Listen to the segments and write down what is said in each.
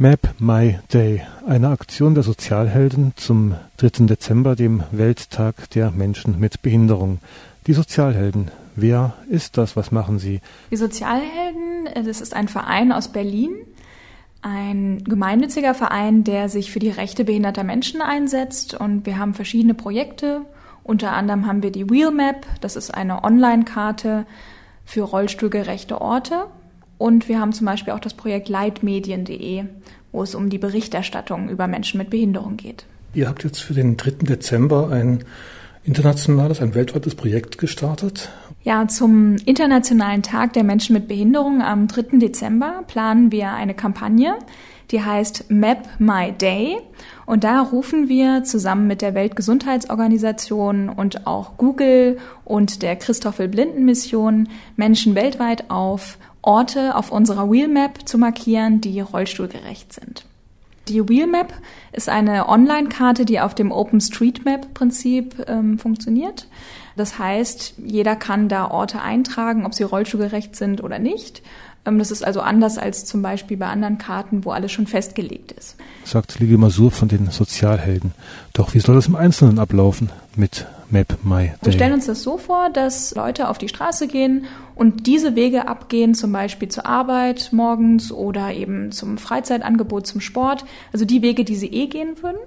Map My Day, eine Aktion der Sozialhelden zum 3. Dezember, dem Welttag der Menschen mit Behinderung. Die Sozialhelden, wer ist das? Was machen sie? Die Sozialhelden, äh, das ist ein Verein aus Berlin, ein gemeinnütziger Verein, der sich für die Rechte behinderter Menschen einsetzt. Und wir haben verschiedene Projekte. Unter anderem haben wir die Wheelmap, das ist eine Online-Karte für rollstuhlgerechte Orte. Und wir haben zum Beispiel auch das Projekt leitmedien.de, wo es um die Berichterstattung über Menschen mit Behinderung geht. Ihr habt jetzt für den 3. Dezember ein internationales, ein weltweites Projekt gestartet. Ja, zum Internationalen Tag der Menschen mit Behinderung am 3. Dezember planen wir eine Kampagne, die heißt Map My Day. Und da rufen wir zusammen mit der Weltgesundheitsorganisation und auch Google und der Christoffel Blinden Mission Menschen weltweit auf, Orte auf unserer Wheelmap zu markieren, die rollstuhlgerecht sind. Die Wheelmap ist eine Online-Karte, die auf dem OpenStreetMap-Prinzip ähm, funktioniert. Das heißt, jeder kann da Orte eintragen, ob sie rollstuhlgerecht sind oder nicht. Ähm, das ist also anders als zum Beispiel bei anderen Karten, wo alles schon festgelegt ist. Sagt Lili Masur von den Sozialhelden. Doch wie soll das im Einzelnen ablaufen mit Map My Day? Wir stellen uns das so vor, dass Leute auf die Straße gehen und diese Wege abgehen, zum Beispiel zur Arbeit morgens oder eben zum Freizeitangebot, zum Sport. Also die Wege, die sie eh gehen würden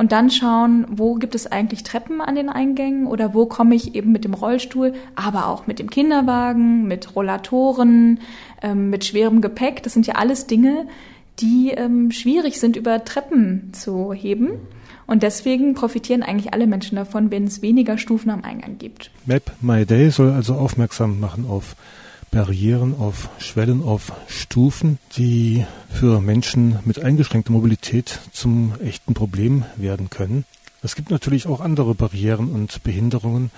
und dann schauen, wo gibt es eigentlich Treppen an den Eingängen oder wo komme ich eben mit dem Rollstuhl, aber auch mit dem Kinderwagen, mit Rollatoren, ähm, mit schwerem Gepäck. Das sind ja alles Dinge, die ähm, schwierig sind, über Treppen zu heben. Und deswegen profitieren eigentlich alle Menschen davon, wenn es weniger Stufen am Eingang gibt. Map My Day soll also aufmerksam machen auf Barrieren, auf Schwellen, auf Stufen, die für Menschen mit eingeschränkter Mobilität zum echten Problem werden können. Es gibt natürlich auch andere Barrieren und Behinderungen,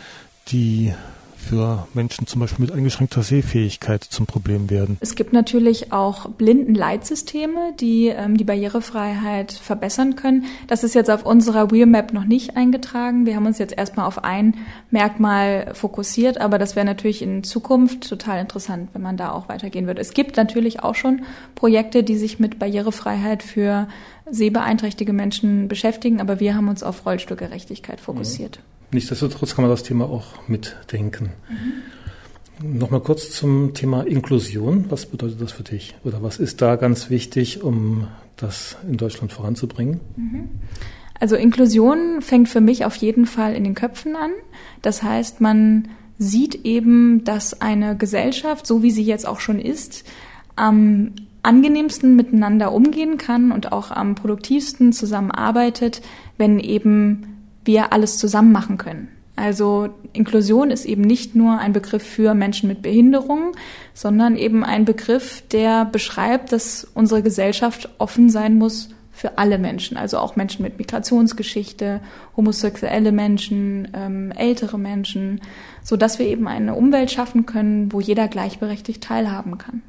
die für Menschen zum Beispiel mit eingeschränkter Sehfähigkeit zum Problem werden. Es gibt natürlich auch Blindenleitsysteme, die ähm, die Barrierefreiheit verbessern können. Das ist jetzt auf unserer Wheelmap noch nicht eingetragen. Wir haben uns jetzt erstmal auf ein Merkmal fokussiert, aber das wäre natürlich in Zukunft total interessant, wenn man da auch weitergehen würde. Es gibt natürlich auch schon Projekte, die sich mit Barrierefreiheit für sehbeeinträchtigte Menschen beschäftigen, aber wir haben uns auf Rollstuhlgerechtigkeit fokussiert. Mhm. Nichtsdestotrotz kann man das Thema auch mitdenken. Mhm. Nochmal kurz zum Thema Inklusion. Was bedeutet das für dich? Oder was ist da ganz wichtig, um das in Deutschland voranzubringen? Mhm. Also Inklusion fängt für mich auf jeden Fall in den Köpfen an. Das heißt, man sieht eben, dass eine Gesellschaft, so wie sie jetzt auch schon ist, am angenehmsten miteinander umgehen kann und auch am produktivsten zusammenarbeitet, wenn eben wir alles zusammen machen können. Also Inklusion ist eben nicht nur ein Begriff für Menschen mit Behinderungen, sondern eben ein Begriff, der beschreibt, dass unsere Gesellschaft offen sein muss für alle Menschen, also auch Menschen mit Migrationsgeschichte, homosexuelle Menschen, ähm, ältere Menschen, so dass wir eben eine Umwelt schaffen können, wo jeder gleichberechtigt teilhaben kann.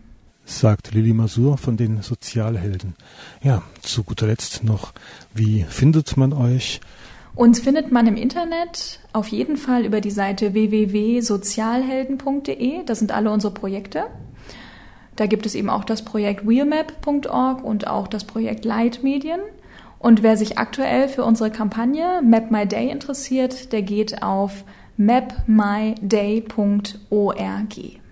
Sagt Lili Masur von den Sozialhelden. Ja, zu guter Letzt noch, wie findet man euch? Uns findet man im Internet auf jeden Fall über die Seite www.sozialhelden.de. Da sind alle unsere Projekte. Da gibt es eben auch das Projekt wheelmap.org und auch das Projekt Leitmedien. Und wer sich aktuell für unsere Kampagne Map My Day interessiert, der geht auf mapmyday.org.